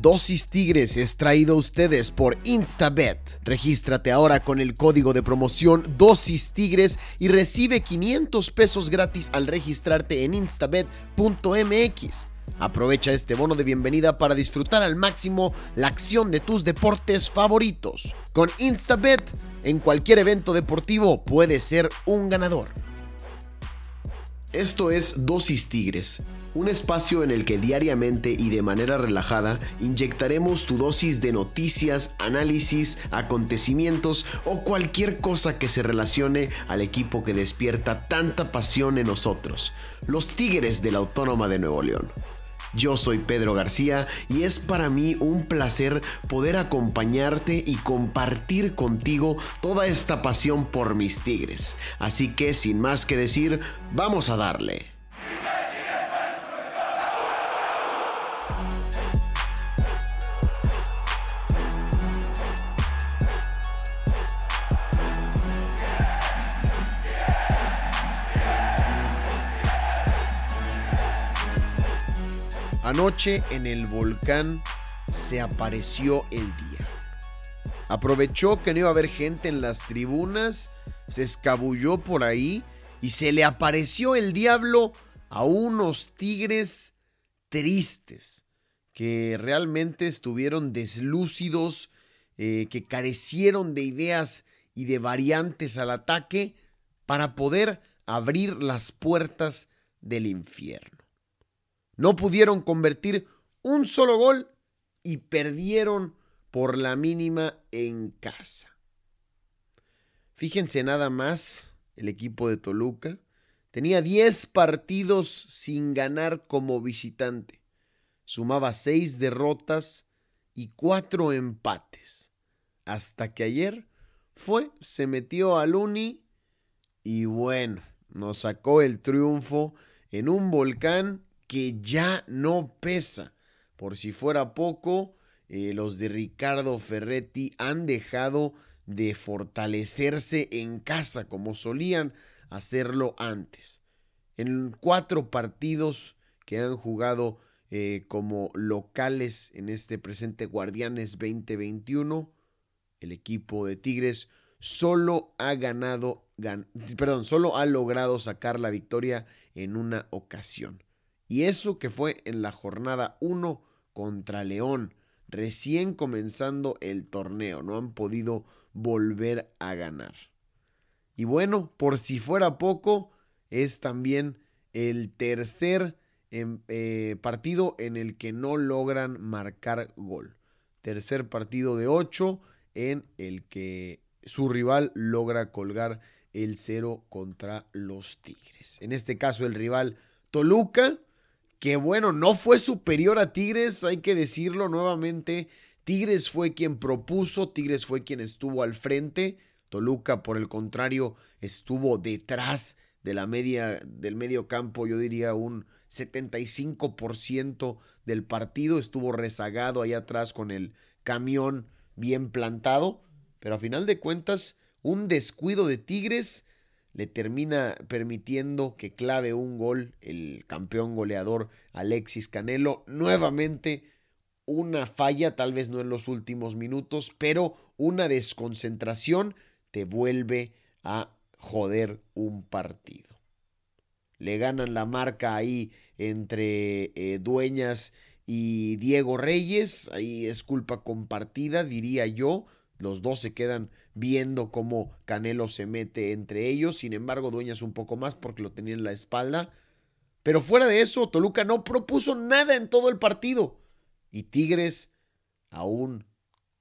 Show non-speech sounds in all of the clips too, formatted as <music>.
Dosis Tigres es traído a ustedes por Instabet. Regístrate ahora con el código de promoción Dosis Tigres y recibe 500 pesos gratis al registrarte en instabet.mx. Aprovecha este bono de bienvenida para disfrutar al máximo la acción de tus deportes favoritos. Con Instabet, en cualquier evento deportivo puedes ser un ganador. Esto es Dosis Tigres, un espacio en el que diariamente y de manera relajada inyectaremos tu dosis de noticias, análisis, acontecimientos o cualquier cosa que se relacione al equipo que despierta tanta pasión en nosotros, los Tigres de la Autónoma de Nuevo León. Yo soy Pedro García y es para mí un placer poder acompañarte y compartir contigo toda esta pasión por mis tigres. Así que sin más que decir, vamos a darle. Anoche en el volcán se apareció el día. Aprovechó que no iba a haber gente en las tribunas, se escabulló por ahí y se le apareció el diablo a unos tigres tristes que realmente estuvieron deslúcidos, eh, que carecieron de ideas y de variantes al ataque para poder abrir las puertas del infierno. No pudieron convertir un solo gol y perdieron por la mínima en casa. Fíjense nada más, el equipo de Toluca tenía 10 partidos sin ganar como visitante. Sumaba 6 derrotas y 4 empates. Hasta que ayer fue, se metió al Uni y bueno, nos sacó el triunfo en un volcán que ya no pesa. Por si fuera poco, eh, los de Ricardo Ferretti han dejado de fortalecerse en casa como solían hacerlo antes. En cuatro partidos que han jugado eh, como locales en este presente Guardianes 2021, el equipo de Tigres solo ha ganado, perdón, solo ha logrado sacar la victoria en una ocasión. Y eso que fue en la jornada 1 contra León, recién comenzando el torneo, no han podido volver a ganar. Y bueno, por si fuera poco, es también el tercer em, eh, partido en el que no logran marcar gol. Tercer partido de 8 en el que su rival logra colgar el cero contra los Tigres. En este caso el rival Toluca que bueno, no fue superior a Tigres, hay que decirlo nuevamente. Tigres fue quien propuso, Tigres fue quien estuvo al frente. Toluca, por el contrario, estuvo detrás de la media, del medio campo, yo diría un 75% del partido. Estuvo rezagado ahí atrás con el camión bien plantado. Pero a final de cuentas, un descuido de Tigres le termina permitiendo que clave un gol el campeón goleador Alexis Canelo. Nuevamente una falla, tal vez no en los últimos minutos, pero una desconcentración te vuelve a joder un partido. Le ganan la marca ahí entre eh, Dueñas y Diego Reyes, ahí es culpa compartida, diría yo. Los dos se quedan viendo cómo Canelo se mete entre ellos. Sin embargo, Dueñas un poco más porque lo tenía en la espalda. Pero fuera de eso, Toluca no propuso nada en todo el partido. Y Tigres, aún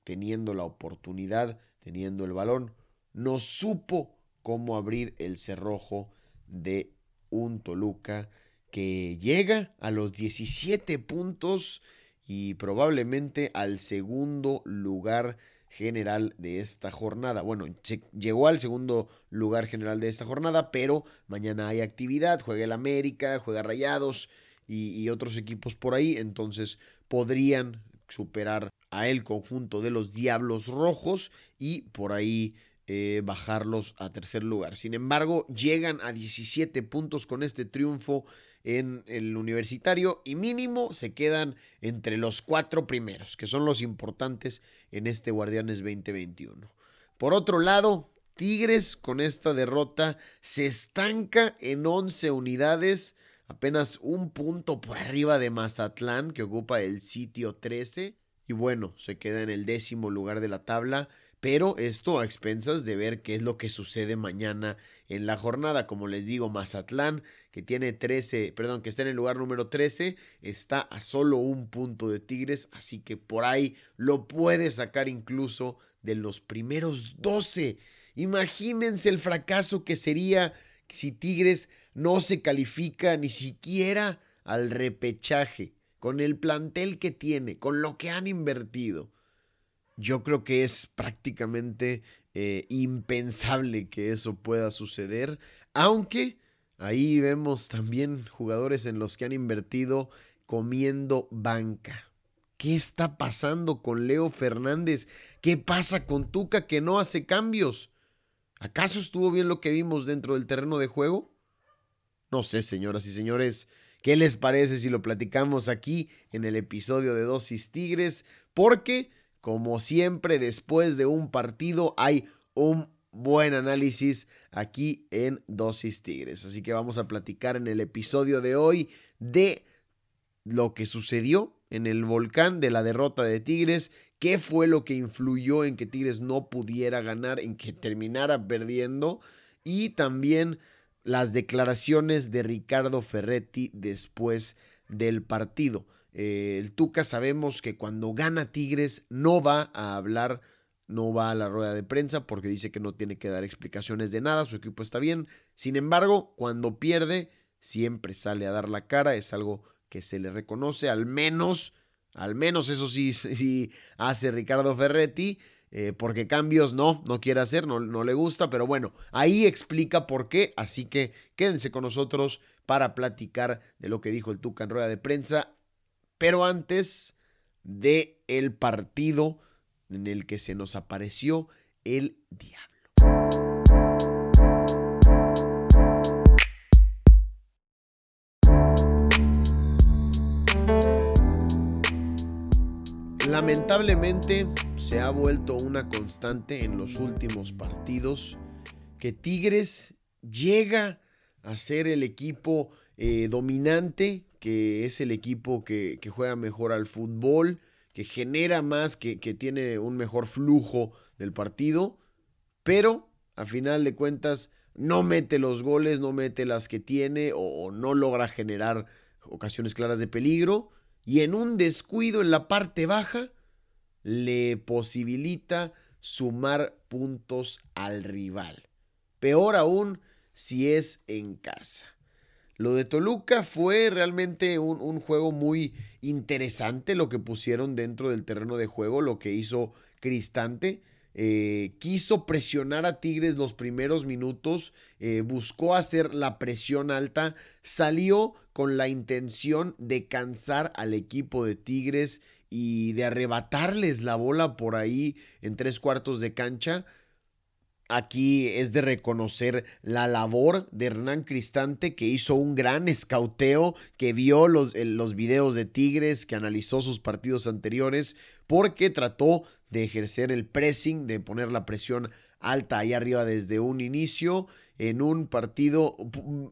teniendo la oportunidad, teniendo el balón, no supo cómo abrir el cerrojo de un Toluca que llega a los 17 puntos y probablemente al segundo lugar general de esta jornada. Bueno, llegó al segundo lugar general de esta jornada, pero mañana hay actividad, juega el América, juega Rayados y, otros equipos por ahí, entonces podrían superar a el conjunto de los Diablos Rojos y por ahí eh, bajarlos a tercer lugar. Sin embargo, llegan a 17 puntos con este triunfo en el universitario y mínimo se quedan entre los cuatro primeros, que son los importantes en este Guardianes 2021. Por otro lado, Tigres con esta derrota se estanca en 11 unidades, apenas un punto por arriba de Mazatlán, que ocupa el sitio 13, y bueno, se queda en el décimo lugar de la tabla pero esto a expensas de ver qué es lo que sucede mañana en la jornada. Como les digo, Mazatlán, que tiene 13, perdón, que está en el lugar número 13, está a solo un punto de Tigres, así que por ahí lo puede sacar incluso de los primeros 12. Imagínense el fracaso que sería si Tigres no se califica ni siquiera al repechaje, con el plantel que tiene, con lo que han invertido yo creo que es prácticamente eh, impensable que eso pueda suceder, aunque ahí vemos también jugadores en los que han invertido comiendo banca. ¿Qué está pasando con Leo Fernández? ¿Qué pasa con Tuca que no hace cambios? ¿Acaso estuvo bien lo que vimos dentro del terreno de juego? No sé, señoras y señores, ¿qué les parece si lo platicamos aquí en el episodio de Dosis Tigres? Porque como siempre, después de un partido hay un buen análisis aquí en Dosis Tigres. Así que vamos a platicar en el episodio de hoy de lo que sucedió en el volcán de la derrota de Tigres, qué fue lo que influyó en que Tigres no pudiera ganar, en que terminara perdiendo y también las declaraciones de Ricardo Ferretti después del partido. Eh, el Tuca sabemos que cuando gana Tigres no va a hablar, no va a la rueda de prensa porque dice que no tiene que dar explicaciones de nada, su equipo está bien. Sin embargo, cuando pierde, siempre sale a dar la cara, es algo que se le reconoce, al menos, al menos eso sí, <laughs> sí hace Ricardo Ferretti. Eh, porque cambios no, no quiere hacer, no, no le gusta, pero bueno, ahí explica por qué, así que quédense con nosotros para platicar de lo que dijo el Tuca en rueda de prensa pero antes de el partido en el que se nos apareció el diablo. Lamentablemente se ha vuelto una constante en los últimos partidos que Tigres llega a ser el equipo eh, dominante que es el equipo que, juega mejor al fútbol, que genera más, que, tiene un mejor flujo del partido, pero a final de cuentas no mete los goles, no mete las que tiene o, no logra generar ocasiones claras de peligro y en un descuido en la parte baja le posibilita sumar puntos al rival. Peor aún si es en casa. Lo de Toluca fue realmente un, juego muy interesante lo que pusieron dentro del terreno de juego, lo que hizo Cristante. Eh, quiso presionar a Tigres los primeros minutos, eh, buscó hacer la presión alta, salió con la intención de cansar al equipo de Tigres y de arrebatarles la bola por ahí en tres cuartos de cancha. Aquí es de reconocer la labor de Hernán Cristante, que hizo un gran escauteo, que vio los, los videos de Tigres, que analizó sus partidos anteriores, porque trató de ejercer el pressing, de poner la presión alta ahí arriba desde un inicio en un partido,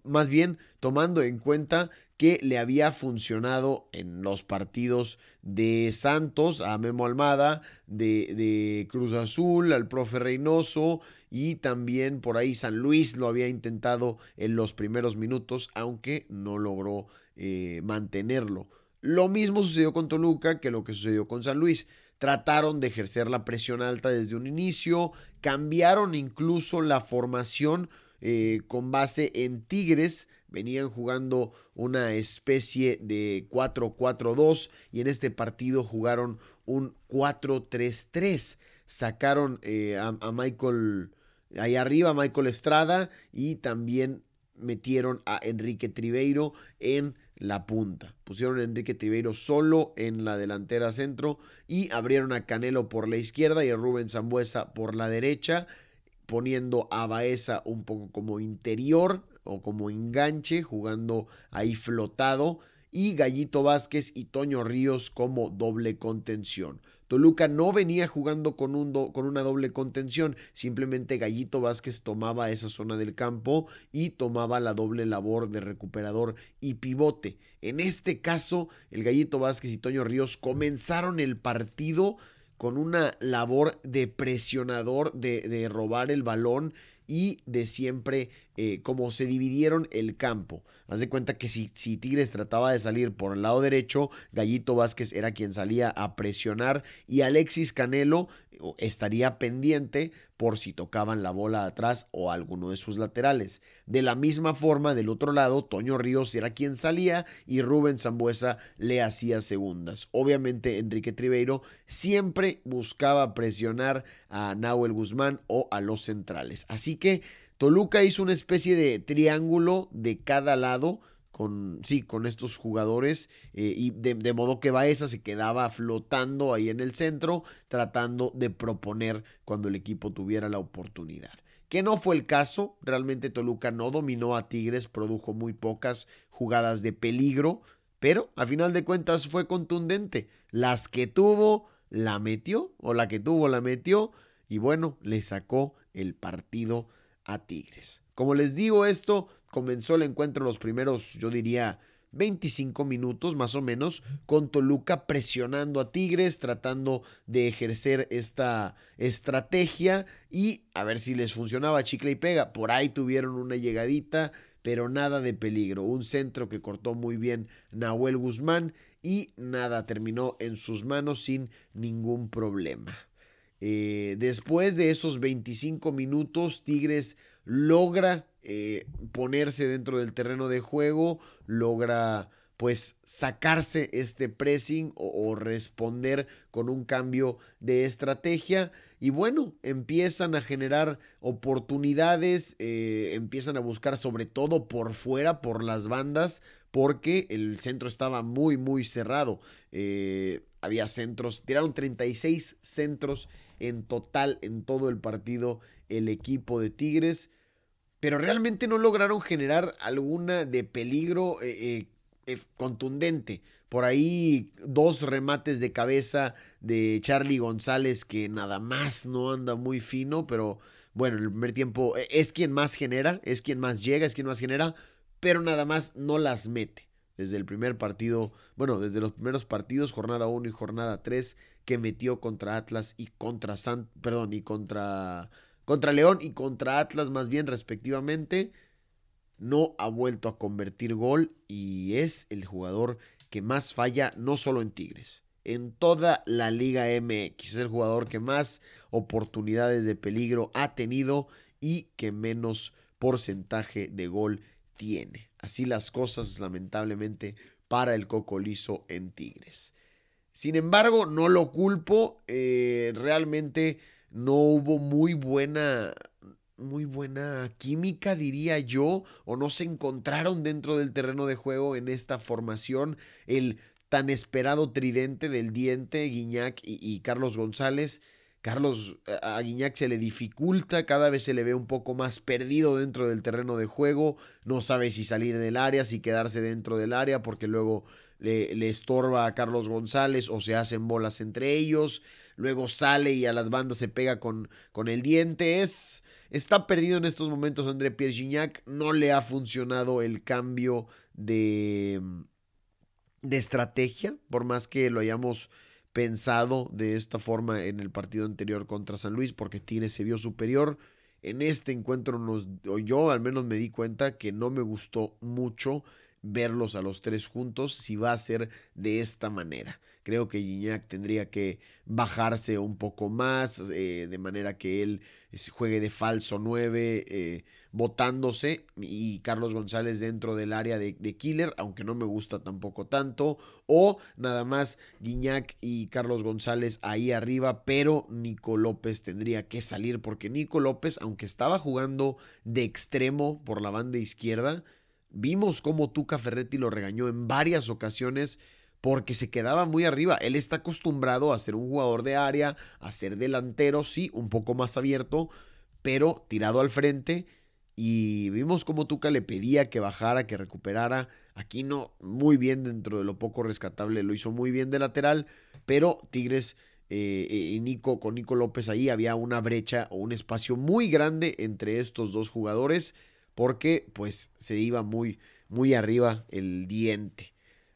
más bien tomando en cuenta que le había funcionado en los partidos de Santos, a Memo Almada, de, Cruz Azul, al profe Reynoso y también por ahí San Luis lo había intentado en los primeros minutos, aunque no logró eh, mantenerlo. Lo mismo sucedió con Toluca que lo que sucedió con San Luis. Trataron de ejercer la presión alta desde un inicio, cambiaron incluso la formación eh, con base en Tigres, venían jugando una especie de 4-4-2 y en este partido jugaron un 4-3-3. Sacaron eh, a, a, Michael, ahí arriba, Michael Estrada y también metieron a Enrique Tribeiro en la punta. Pusieron a Enrique Tribeiro solo en la delantera centro y abrieron a Canelo por la izquierda y a Rubén Zambuesa por la derecha, poniendo a Baeza un poco como interior o como enganche, jugando ahí flotado y Gallito Vázquez y Toño Ríos como doble contención. Toluca no venía jugando con, un con, una doble contención, simplemente Gallito Vázquez tomaba esa zona del campo y tomaba la doble labor de recuperador y pivote. En este caso, el Gallito Vázquez y Toño Ríos comenzaron el partido con una labor de presionador, de, de robar el balón y de siempre eh, como se dividieron el campo. Haz de cuenta que si, si, Tigres trataba de salir por el lado derecho, Gallito Vázquez era quien salía a presionar y Alexis Canelo estaría pendiente por si tocaban la bola atrás o alguno de sus laterales. De la misma forma, del otro lado, Toño Ríos era quien salía y Rubén Zambuesa le hacía segundas. Obviamente, Enrique Tribeiro siempre buscaba presionar a Nahuel Guzmán o a los centrales. Así que Toluca hizo una especie de triángulo de cada lado con, sí, con estos jugadores eh, y de, modo que Baeza se quedaba flotando ahí en el centro tratando de proponer cuando el equipo tuviera la oportunidad. Que no fue el caso, realmente Toluca no dominó a Tigres, produjo muy pocas jugadas de peligro, pero a final de cuentas fue contundente. Las que tuvo, la metió, o la que tuvo, la metió, y bueno, le sacó el partido a Tigres. Como les digo esto, comenzó el encuentro los primeros, yo diría, 25 minutos más o menos, con Toluca presionando a Tigres, tratando de ejercer esta estrategia y a ver si les funcionaba chicle y pega. Por ahí tuvieron una llegadita, pero nada de peligro. Un centro que cortó muy bien Nahuel Guzmán y nada, terminó en sus manos sin ningún problema. Eh, después de esos 25 minutos, Tigres logra eh, ponerse dentro del terreno de juego, logra pues sacarse este pressing o, responder con un cambio de estrategia y bueno, empiezan a generar oportunidades, eh, empiezan a buscar sobre todo por fuera, por las bandas, porque el centro estaba muy, muy cerrado. Había centros, tiraron 36 centros en total en todo el partido el equipo de Tigres pero realmente no lograron generar alguna de peligro eh, eh, contundente. Por ahí dos remates de cabeza de Charlie González que nada más no anda muy fino, pero bueno, en el primer tiempo eh, es quien más genera, es quien más llega, es quien más genera, pero nada más no las mete. Desde el primer partido, bueno, desde los primeros partidos, jornada 1 y jornada 3, que metió contra Atlas y contra San, perdón, y contra contra León y contra Atlas más bien respectivamente, no ha vuelto a convertir gol y es el jugador que más falla no solo en Tigres, en toda la Liga MX. Es el jugador que más oportunidades de peligro ha tenido y que menos porcentaje de gol tiene. Así las cosas lamentablemente para el Cocolizo en Tigres. Sin embargo, no lo culpo, eh, realmente no hubo muy buena muy buena química, diría yo, o no se encontraron dentro del terreno de juego en esta formación el tan esperado tridente del diente, Guiñac y, Carlos González. Carlos a Guiñac se le dificulta, cada vez se le ve un poco más perdido dentro del terreno de juego, no sabe si salir del área, si quedarse dentro del área, porque luego le, le estorba a Carlos González o se hacen bolas entre ellos luego sale y a las bandas se pega con, con el diente. Es, está perdido en estos momentos André Pierre Gignac. No le ha funcionado el cambio de, de estrategia, por más que lo hayamos pensado de esta forma en el partido anterior contra San Luis, porque Tigres se vio superior. En este encuentro nos, yo al menos me di cuenta que no me gustó mucho verlos a los tres juntos si va a ser de esta manera. Creo que Gignac tendría que bajarse un poco más, eh, de manera que él juegue de falso 9, eh, botándose, y Carlos González dentro del área de, killer, aunque no me gusta tampoco tanto, o nada más Guiñac y Carlos González ahí arriba, pero Nico López tendría que salir, porque Nico López, aunque estaba jugando de extremo por la banda izquierda, Vimos cómo Tuca Ferretti lo regañó en varias ocasiones porque se quedaba muy arriba. Él está acostumbrado a ser un jugador de área, a ser delantero, sí, un poco más abierto, pero tirado al frente y vimos cómo Tuca le pedía que bajara, que recuperara. Aquí no, muy bien dentro de lo poco rescatable, lo hizo muy bien de lateral, pero Tigres eh, y Nico, con Nico López ahí había una brecha o un espacio muy grande entre estos dos jugadores porque pues se iba muy, muy arriba el diente.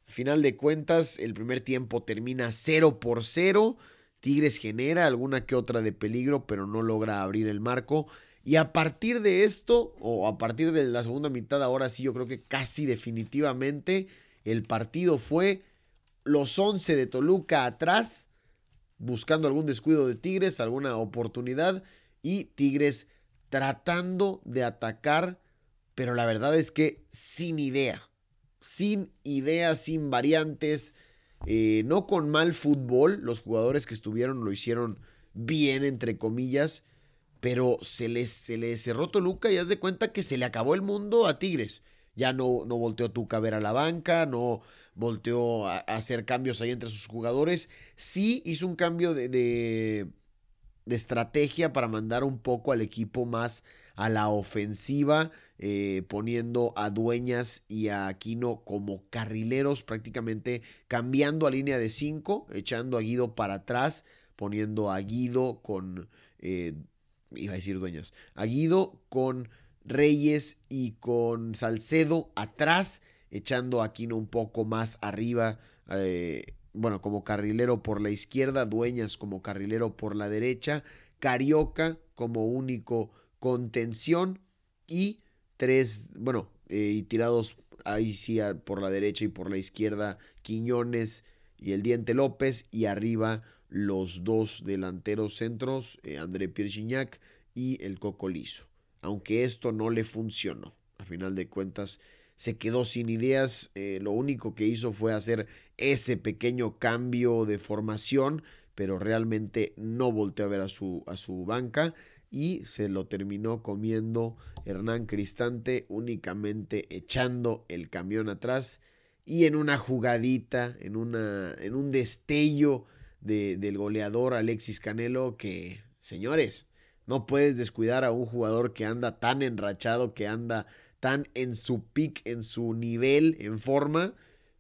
A final de cuentas, el primer tiempo termina 0 por 0. Tigres genera alguna que otra de peligro, pero no logra abrir el marco. Y a partir de esto, o a partir de la segunda mitad, ahora sí yo creo que casi definitivamente el partido fue los 11 de Toluca atrás, buscando algún descuido de Tigres, alguna oportunidad, y Tigres tratando de atacar, pero la verdad es que sin idea, sin idea, sin variantes, eh, no con mal fútbol, los jugadores que estuvieron lo hicieron bien, entre comillas, pero se les, se les cerró Toluca y haz de cuenta que se le acabó el mundo a Tigres. Ya no, no volteó Tuca a ver a la banca, no volteó a, hacer cambios ahí entre sus jugadores. Sí hizo un cambio de, de, estrategia para mandar un poco al equipo más a la ofensiva, eh, poniendo a Dueñas y a Aquino como carrileros, prácticamente cambiando a línea de 5, echando a Guido para atrás, poniendo a Guido con eh, iba a decir dueños, a Guido con Reyes y con Salcedo atrás, echando a Aquino un poco más arriba, eh, bueno, como carrilero por la izquierda, Dueñas como carrilero por la derecha, Carioca como único contención y tres, bueno, eh, y tirados ahí sí por la derecha y por la izquierda, Quiñones y el Diente López y arriba los dos delanteros centros, eh, André Pierre y el Cocolizo. Aunque esto no le funcionó. A final de cuentas, se quedó sin ideas. Eh, lo único que hizo fue hacer ese pequeño cambio de formación, pero realmente no volteó a ver a su, a su banca y se lo terminó comiendo Hernán Cristante, únicamente echando el camión atrás y en una jugadita, en, una, en un destello del goleador Alexis Canelo que, señores, no puedes descuidar a un jugador que anda tan enrachado, que anda tan en su pick, en su nivel, en forma,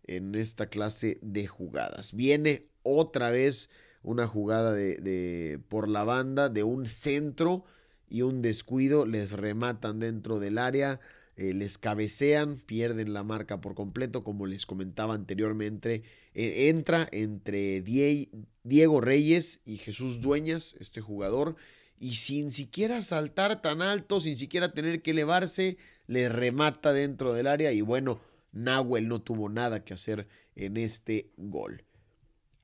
en esta clase de jugadas. Viene otra vez una jugada de, de, por la banda, de un centro y un descuido, les rematan dentro del área. Eh, les cabecean, pierden la marca por completo, como les comentaba anteriormente. Eh, entra entre Diego Reyes y Jesús Dueñas, este jugador, y sin siquiera saltar tan alto, sin siquiera tener que elevarse, le remata dentro del área y bueno, Nahuel no tuvo nada que hacer en este gol.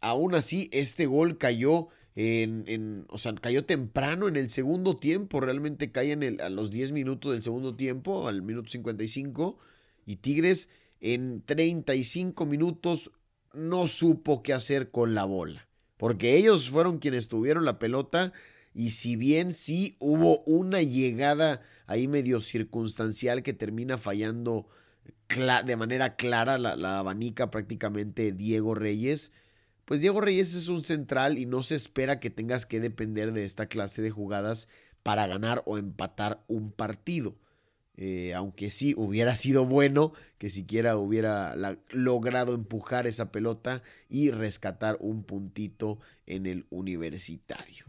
Aún así, este gol cayó en, o sea, cayó temprano en el segundo tiempo, realmente cae en el, a los 10 minutos del segundo tiempo, al minuto 55, y Tigres en 35 minutos no supo qué hacer con la bola, porque ellos fueron quienes tuvieron la pelota y si bien sí hubo una llegada ahí medio circunstancial que termina fallando de manera clara la, la abanica prácticamente Diego Reyes, pues Diego Reyes es un central y no se espera que tengas que depender de esta clase de jugadas para ganar o empatar un partido. Eh, aunque sí hubiera sido bueno que siquiera hubiera logrado empujar esa pelota y rescatar un puntito en el universitario.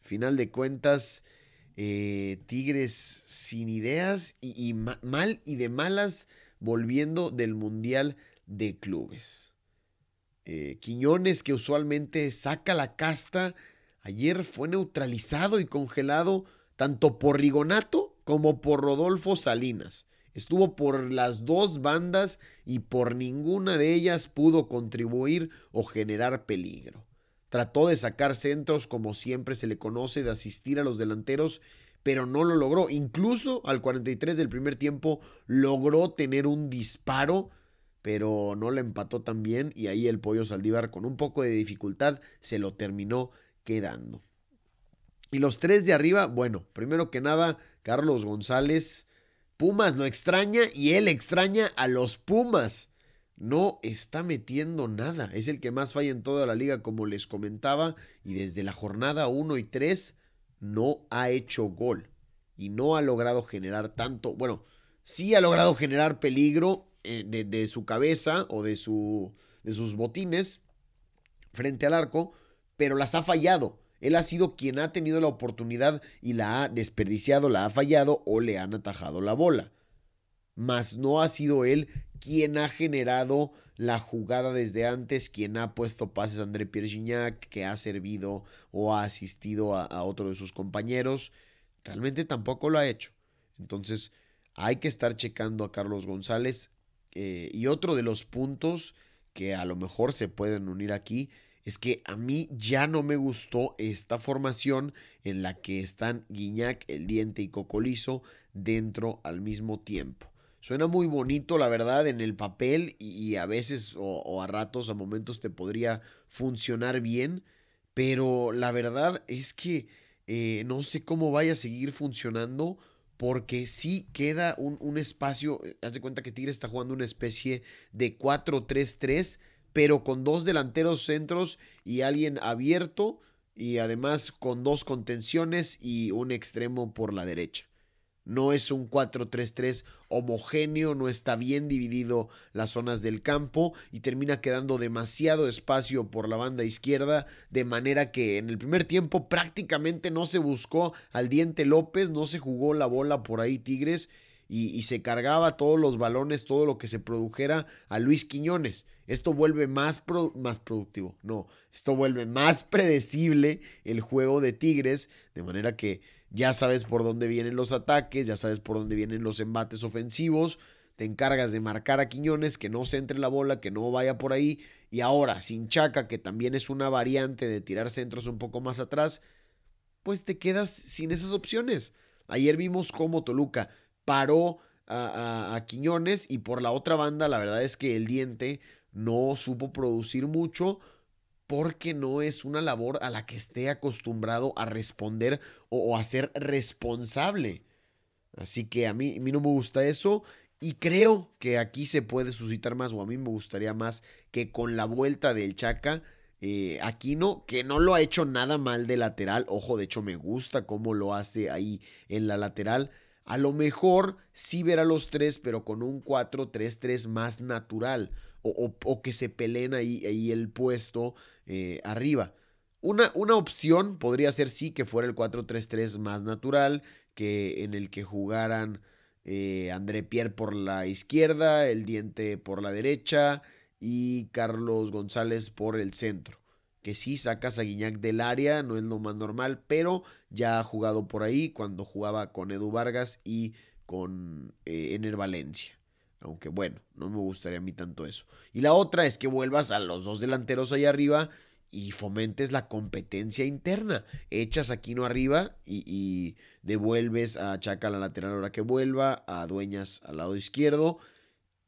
Final de cuentas, eh, Tigres sin ideas y mal y de malas volviendo del Mundial de Clubes. Eh, Quiñones, que usualmente saca la casta, ayer fue neutralizado y congelado tanto por Rigonato como por Rodolfo Salinas. Estuvo por las dos bandas y por ninguna de ellas pudo contribuir o generar peligro. Trató de sacar centros como siempre se le conoce, de asistir a los delanteros, pero no lo logró. Incluso al 43 del primer tiempo logró tener un disparo pero no le empató tan bien y ahí el pollo Saldívar con un poco de dificultad se lo terminó quedando. Y los tres de arriba, bueno, primero que nada, Carlos González, Pumas no extraña y él extraña a los Pumas. No está metiendo nada, es el que más falla en toda la liga como les comentaba y desde la jornada 1 y 3 no ha hecho gol. y no ha logrado generar tanto, bueno, sí ha logrado generar peligro eh, de, su cabeza o de, su, de sus botines frente al arco, pero las ha fallado. Él ha sido quien ha tenido la oportunidad y la ha desperdiciado, la ha fallado o le han atajado la bola. Mas no ha sido él quien ha generado la jugada desde antes, quien ha puesto pases a André Pierre Gignac, que ha servido o ha asistido a, otro de sus compañeros. Realmente tampoco lo ha hecho. Entonces hay que estar checando a Carlos González. Eh, y otro de los puntos que a lo mejor se pueden unir aquí es que a mí ya no me gustó esta formación en la que están Guiñac, El Diente y Cocolizo dentro al mismo tiempo. Suena muy bonito, la verdad, en el papel y, a veces o, a ratos, a momentos te podría funcionar bien, pero la verdad es que eh, no sé cómo vaya a seguir funcionando porque sí queda un, un espacio, eh, haz de cuenta que Tigre está jugando una especie de 4-3-3, pero con dos delanteros centros y alguien abierto y además con dos contenciones y un extremo por la derecha. No es un 4-3-3 homogéneo, no está bien dividido las zonas del campo y termina quedando demasiado espacio por la banda izquierda, de manera que en el primer tiempo prácticamente no se buscó al diente López, no se jugó la bola por ahí Tigres y, se cargaba todos los balones, todo lo que se produjera a Luis Quiñones. Esto vuelve más, más productivo, no, esto vuelve más predecible el juego de Tigres, de manera que ya sabes por dónde vienen los ataques, ya sabes por dónde vienen los embates ofensivos, te encargas de marcar a Quiñones, que no se entre la bola, que no vaya por ahí, y ahora sin Chaca, que también es una variante de tirar centros un poco más atrás, pues te quedas sin esas opciones. Ayer vimos cómo Toluca paró a, a, Quiñones y por la otra banda la verdad es que el diente no supo producir mucho porque no es una labor a la que esté acostumbrado a responder o, a ser responsable. Así que a mí, a mí no me gusta eso y creo que aquí se puede suscitar más o a mí me gustaría más que con la vuelta del Chaca. Eh, Aquino, que no lo ha hecho nada mal de lateral, ojo, de hecho me gusta cómo lo hace ahí en la lateral, a lo mejor sí ver a los tres, pero con un 4-3-3 más natural, o, que se peleen ahí, ahí el puesto eh, arriba. Una, una, opción podría ser sí que fuera el 4-3-3 más natural, que en el que jugaran eh, André Pierre por la izquierda, el diente por la derecha y Carlos González por el centro. Que sí sacas a del área, no es lo más normal, pero ya ha jugado por ahí cuando jugaba con Edu Vargas y con eh, Ener Valencia. Aunque bueno, no me gustaría a mí tanto eso. Y la otra es que vuelvas a los dos delanteros ahí arriba y fomentes la competencia interna. Echas a Quino arriba y, devuelves a Chaca la lateral ahora que vuelva, a Dueñas al lado izquierdo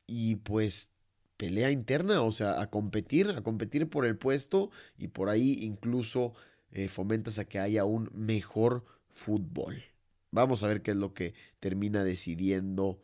y pues pelea interna, o sea, a competir, a competir por el puesto y por ahí incluso eh, fomentas a que haya un mejor fútbol. Vamos a ver qué es lo que termina decidiendo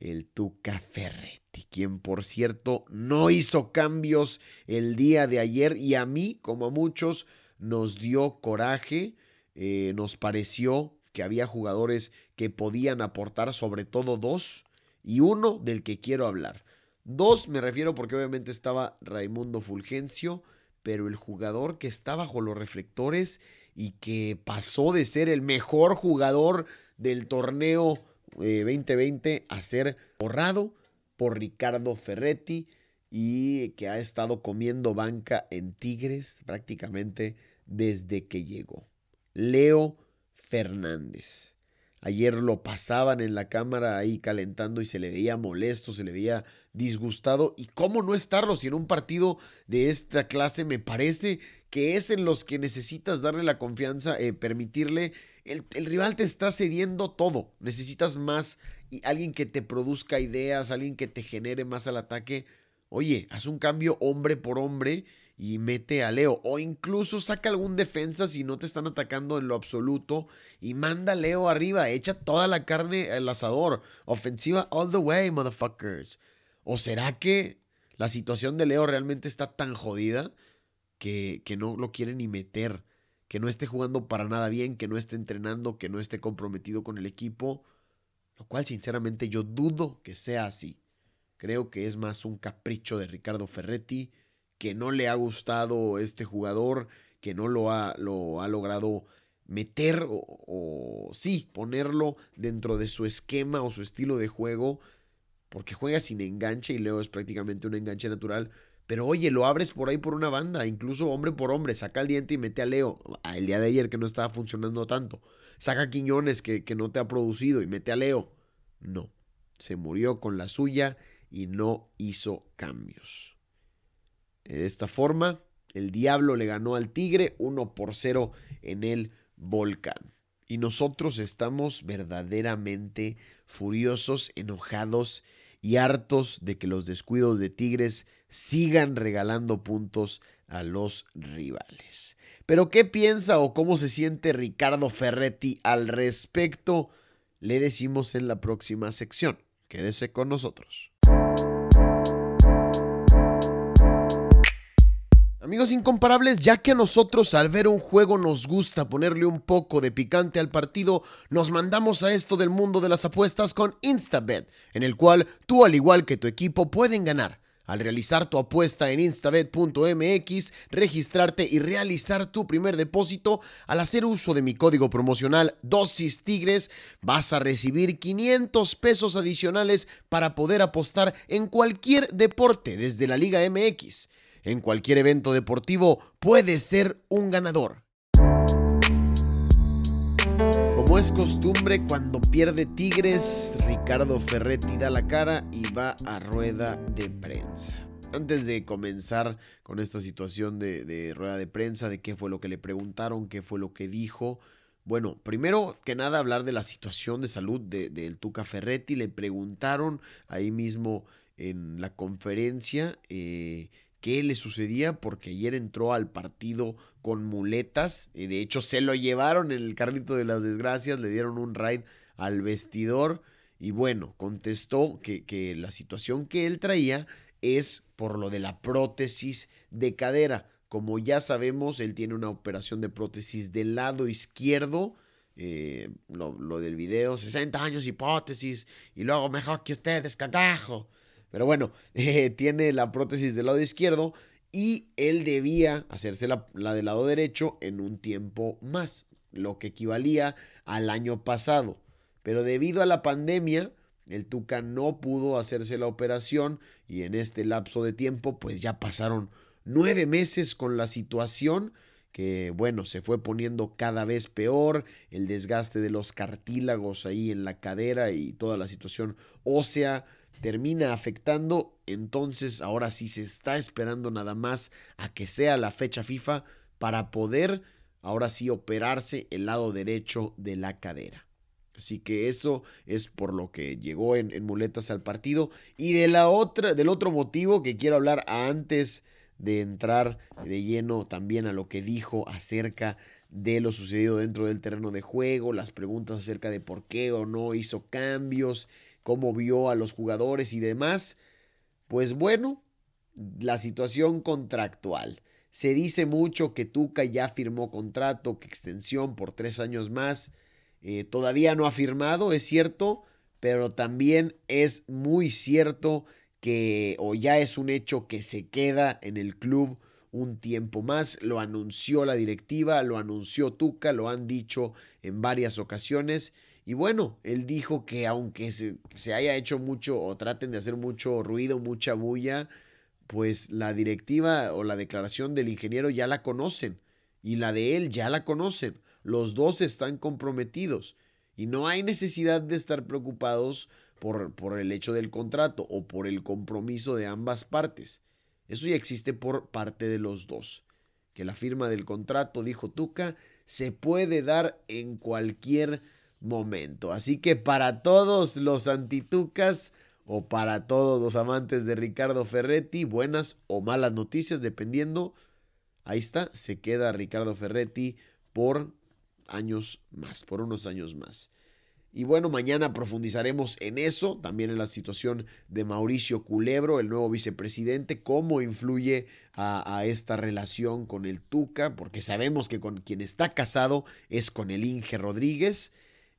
el Tuca Ferretti, quien por cierto no hizo cambios el día de ayer y a mí, como a muchos, nos dio coraje, eh, nos pareció que había jugadores que podían aportar, sobre todo dos, y uno del que quiero hablar. Dos me refiero porque obviamente estaba Raimundo Fulgencio, pero el jugador que está bajo los reflectores y que pasó de ser el mejor jugador del torneo 2020 eh, a ser borrado por Ricardo Ferretti y que ha estado comiendo banca en Tigres prácticamente desde que llegó. Leo Fernández. Ayer lo pasaban en la cámara ahí calentando y se le veía molesto, se le veía disgustado. ¿Y cómo no estarlo si en un partido de esta clase me parece que es en los que necesitas darle la confianza, eh, permitirle el, rival te está cediendo todo. Necesitas más y alguien que te produzca ideas, alguien que te genere más al ataque. Oye, haz un cambio hombre por hombre y mete a Leo. O incluso saca algún defensa si no te están atacando en lo absoluto y manda a Leo arriba. Echa toda la carne al asador. Ofensiva all the way, motherfuckers. ¿O será que la situación de Leo realmente está tan jodida que, que no lo quiere ni meter? que no esté jugando para nada bien, que no esté entrenando, que no esté comprometido con el equipo, lo cual sinceramente yo dudo que sea así. Creo que es más un capricho de Ricardo Ferretti, que no le ha gustado este jugador, que no lo ha, lo ha logrado meter o, o, sí, ponerlo dentro de su esquema o su estilo de juego, porque juega sin enganche y Leo es prácticamente un enganche natural. Pero oye, lo abres por ahí por una banda, incluso hombre por hombre, saca el diente y mete a Leo. El día de ayer que no estaba funcionando tanto. Saca a Quiñones que, que no te ha producido y mete a Leo. No, se murió con la suya y no hizo cambios. De esta forma, el Diablo le ganó al Tigre 1 por 0 en el Volcán. Y nosotros estamos verdaderamente furiosos, enojados y hartos de que los descuidos de Tigres sigan regalando puntos a los rivales. Pero ¿qué piensa o cómo se siente Ricardo Ferretti al respecto? Le decimos en la próxima sección. Quédese con nosotros. Amigos incomparables, ya que a nosotros al ver un juego nos gusta ponerle un poco de picante al partido, nos mandamos a esto del mundo de las apuestas con Instabet, en el cual tú al igual que tu equipo pueden ganar. Al realizar tu apuesta en instabet.mx, registrarte y realizar tu primer depósito, al hacer uso de mi código promocional Dosis Tigres, vas a recibir 500 pesos adicionales para poder apostar en cualquier deporte desde la Liga MX en cualquier evento deportivo puede ser un ganador. Como es costumbre, cuando pierde Tigres, Ricardo Ferretti da la cara y va a rueda de prensa. Antes de comenzar con esta situación de, rueda de prensa, de qué fue lo que le preguntaron, qué fue lo que dijo, bueno, primero que nada hablar de la situación de salud del de, Tuca Ferretti. Le preguntaron ahí mismo en la conferencia eh, qué le sucedía porque ayer entró al partido con muletas. Y de hecho se lo llevaron en el carrito de las desgracias, le dieron un ride al vestidor. Y bueno, contestó que, que la situación que él traía es por lo de la prótesis de cadera. Como ya sabemos, él tiene una operación de prótesis del lado izquierdo. Eh, lo, lo, del video, 60 años hipótesis, y luego mejor que ustedes, cagajo. Pero bueno, <laughs> eh, tiene la prótesis del lado izquierdo y él debía hacerse la, la, del lado derecho en un tiempo más, lo que equivalía al año pasado. Pero debido a la pandemia, el Tuca no pudo hacerse la operación y en este lapso de tiempo pues ya pasaron nueve meses con la situación que bueno, se fue poniendo cada vez peor, el desgaste de los cartílagos ahí en la cadera y toda la situación ósea termina afectando, entonces ahora sí se está esperando nada más a que sea la fecha FIFA para poder ahora sí operarse el lado derecho de la cadera. Así que eso es por lo que llegó en, muletas al partido. Y de la otra, del otro motivo que quiero hablar antes de entrar de lleno también a lo que dijo acerca de lo sucedido dentro del terreno de juego, las preguntas acerca de por qué o no hizo cambios cómo vio a los jugadores y demás. Pues bueno, la situación contractual. Se dice mucho que Tuca ya firmó contrato, que extensión por tres años más. Eh, todavía no ha firmado, es cierto, pero también es muy cierto que, o ya es un hecho que se queda en el club un tiempo más. Lo anunció la directiva, lo anunció Tuca, lo han dicho en varias ocasiones. Y bueno, él dijo que aunque se, haya hecho mucho o traten de hacer mucho ruido, mucha bulla, pues la directiva o la declaración del ingeniero ya la conocen y la de él ya la conocen. Los dos están comprometidos y no hay necesidad de estar preocupados por, por el hecho del contrato o por el compromiso de ambas partes. Eso ya existe por parte de los dos. Que la firma del contrato, dijo Tuca, se puede dar en cualquier momento. Así que para todos los antitucas o para todos los amantes de Ricardo Ferretti, buenas o malas noticias, dependiendo. Ahí está, se queda Ricardo Ferretti por años más, por unos años más. Y bueno, mañana profundizaremos en eso, también en la situación de Mauricio Culebro, el nuevo vicepresidente, cómo influye a, esta relación con el Tuca, porque sabemos que con quien está casado es con el Inge Rodríguez.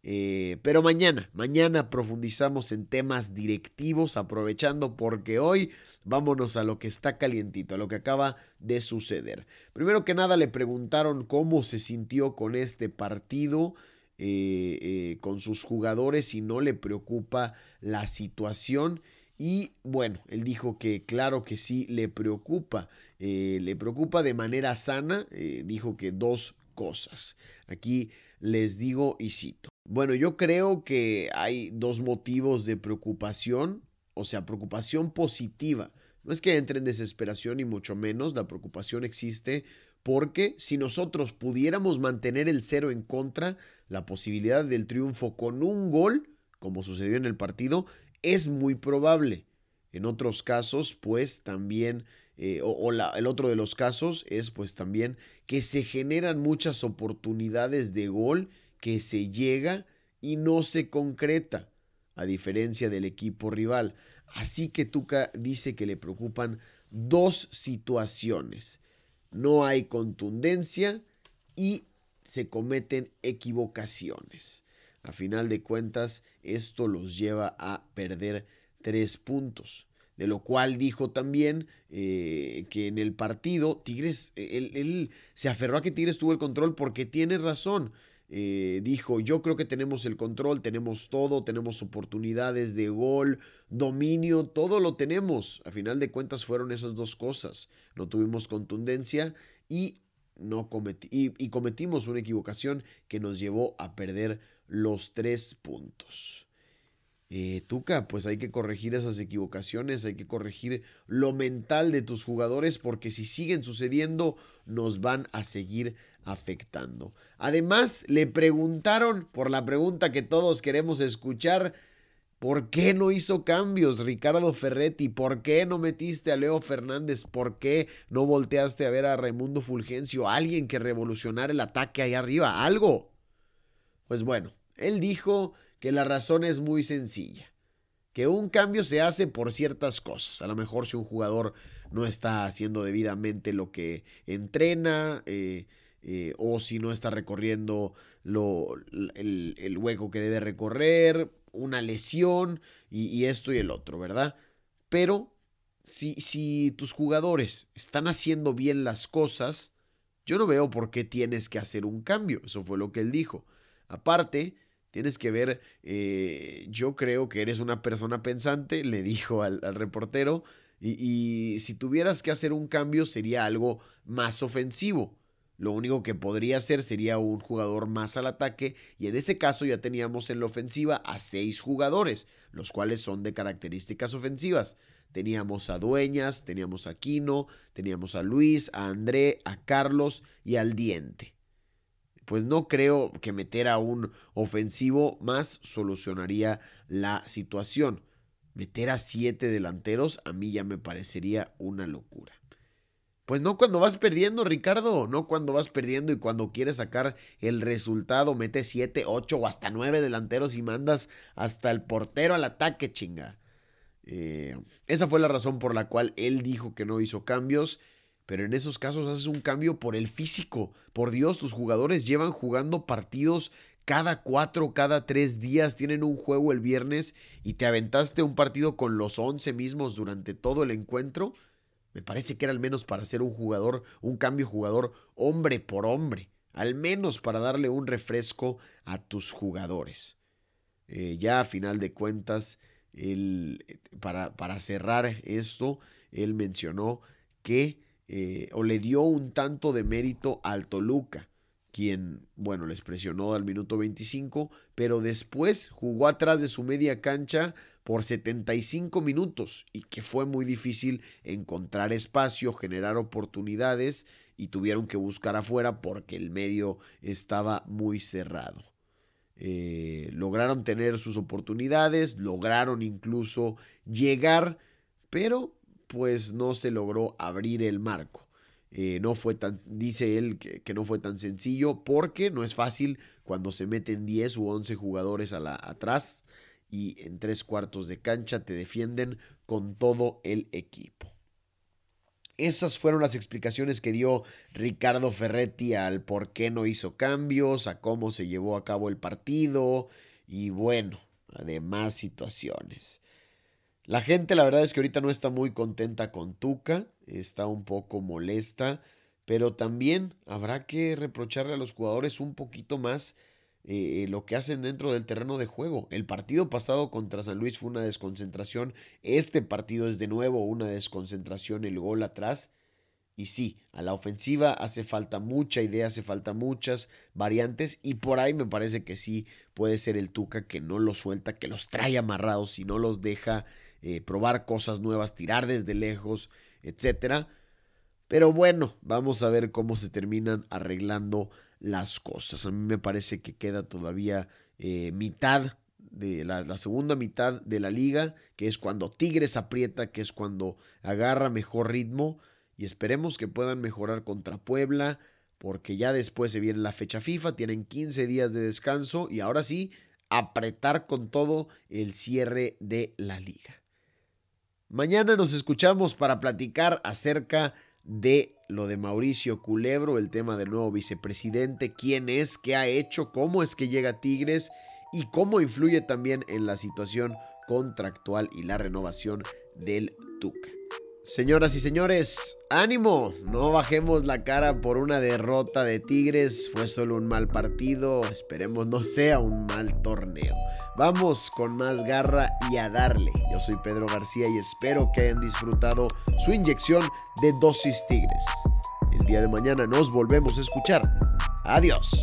Eh, pero mañana, mañana profundizamos en temas directivos, aprovechando porque hoy vámonos a lo que está calientito, a lo que acaba de suceder. Primero que nada le preguntaron cómo se sintió con este partido. Eh, eh, con sus jugadores y no le preocupa la situación. Y bueno, él dijo que claro que sí le preocupa. Le preocupa de manera sana. dijo que dos cosas. Aquí les digo y cito. Bueno, yo creo que hay dos motivos de preocupación, o sea, preocupación positiva. No es que entre en desesperación y mucho menos, la preocupación existe porque si nosotros pudiéramos mantener el cero en contra, la posibilidad del triunfo con un gol, como sucedió en el partido, es muy probable. En otros casos, pues también, eh, o, el otro de los casos es pues también que se generan muchas oportunidades de gol que se llega y no se concreta, a diferencia del equipo rival. Así que Tuca dice que le preocupan dos situaciones no hay contundencia y se cometen equivocaciones. A final de cuentas, esto los lleva a perder tres puntos. De lo cual dijo también eh, que en el partido Tigres, él, se aferró a que Tigres tuvo el control porque tiene razón. Eh, dijo, yo creo que tenemos el control, tenemos todo, tenemos oportunidades de gol, dominio, todo lo tenemos. A final de cuentas fueron esas dos cosas. No tuvimos contundencia y, no y, cometimos una equivocación que nos llevó a perder los tres puntos. Eh, Tuca, pues hay que corregir esas equivocaciones, hay que corregir lo mental de tus jugadores porque si siguen sucediendo nos van a seguir afectando. Además, le preguntaron por la pregunta que todos queremos escuchar, ¿por qué no hizo cambios Ricardo Ferretti? ¿Por qué no metiste a Leo Fernández? ¿Por qué no volteaste a ver a Raimundo Fulgencio? Alguien que revolucionara el ataque ahí arriba, algo. Pues bueno, él dijo que la razón es muy sencilla. Que un cambio se hace por ciertas cosas. A lo mejor si un jugador no está haciendo debidamente lo que entrena, eh, eh, o si no está recorriendo lo, el, hueco que debe recorrer, una lesión y, y, esto y el otro, ¿verdad? Pero si, si tus jugadores están haciendo bien las cosas, yo no veo por qué tienes que hacer un cambio. Eso fue lo que él dijo. Aparte, Tienes que ver, eh, yo creo que eres una persona pensante, le dijo al, reportero, y, si tuvieras que hacer un cambio sería algo más ofensivo. Lo único que podría hacer sería un jugador más al ataque y en ese caso ya teníamos en la ofensiva a seis jugadores, los cuales son de características ofensivas. Teníamos a Dueñas, teníamos a Quino, teníamos a Luis, a André, a Carlos y al Diente pues no creo que meter a un ofensivo más solucionaría la situación. Meter a siete delanteros a mí ya me parecería una locura. Pues no cuando vas perdiendo, Ricardo, no cuando vas perdiendo y cuando quieres sacar el resultado, mete siete, ocho o hasta nueve delanteros y mandas hasta el portero al ataque, chinga. Eh, esa fue la razón por la cual él dijo que no hizo cambios pero en esos casos haces un cambio por el físico. Por Dios, tus jugadores llevan jugando partidos cada cuatro, cada tres días. Tienen un juego el viernes y te aventaste un partido con los once mismos durante todo el encuentro. Me parece que era al menos para hacer un jugador, un cambio jugador hombre por hombre. Al menos para darle un refresco a tus jugadores. Eh, ya a final de cuentas, para, para cerrar esto, él mencionó que eh, o le dio un tanto de mérito al Toluca, quien, bueno, les presionó al minuto 25, pero después jugó atrás de su media cancha por 75 minutos y que fue muy difícil encontrar espacio, generar oportunidades y tuvieron que buscar afuera porque el medio estaba muy cerrado. Eh, lograron tener sus oportunidades, lograron incluso llegar, pero pues no se logró abrir el marco. Eh, no fue tan, dice él que, no fue tan sencillo porque no es fácil cuando se meten 10 u 11 jugadores a la, atrás y en tres cuartos de cancha te defienden con todo el equipo. Esas fueron las explicaciones que dio Ricardo Ferretti al por qué no hizo cambios, a cómo se llevó a cabo el partido y bueno, además situaciones. La gente la verdad es que ahorita no está muy contenta con Tuca, está un poco molesta, pero también habrá que reprocharle a los jugadores un poquito más eh, lo que hacen dentro del terreno de juego. El partido pasado contra San Luis fue una desconcentración, este partido es de nuevo una desconcentración, el gol atrás. Y sí, a la ofensiva hace falta mucha idea, hace falta muchas variantes y por ahí me parece que sí puede ser el Tuca que no los suelta, que los trae amarrados y no los deja eh, probar cosas nuevas, tirar desde lejos, etcétera. Pero bueno, vamos a ver cómo se terminan arreglando las cosas. A mí me parece que queda todavía eh, mitad de la, la, segunda mitad de la liga, que es cuando Tigres aprieta, que es cuando agarra mejor ritmo y esperemos que puedan mejorar contra Puebla, porque ya después se viene la fecha FIFA, tienen 15 días de descanso y ahora sí, apretar con todo el cierre de la liga. Mañana nos escuchamos para platicar acerca de lo de Mauricio Culebro, el tema del nuevo vicepresidente, quién es, qué ha hecho, cómo es que llega Tigres y cómo influye también en la situación contractual y la renovación del Tuca. Señoras y señores, ánimo, no bajemos la cara por una derrota de Tigres, fue solo un mal partido, esperemos no sea un mal torneo. Vamos con más garra y a darle. Yo soy Pedro García y espero que hayan disfrutado su inyección de dosis Tigres. El día de mañana nos volvemos a escuchar. Adiós.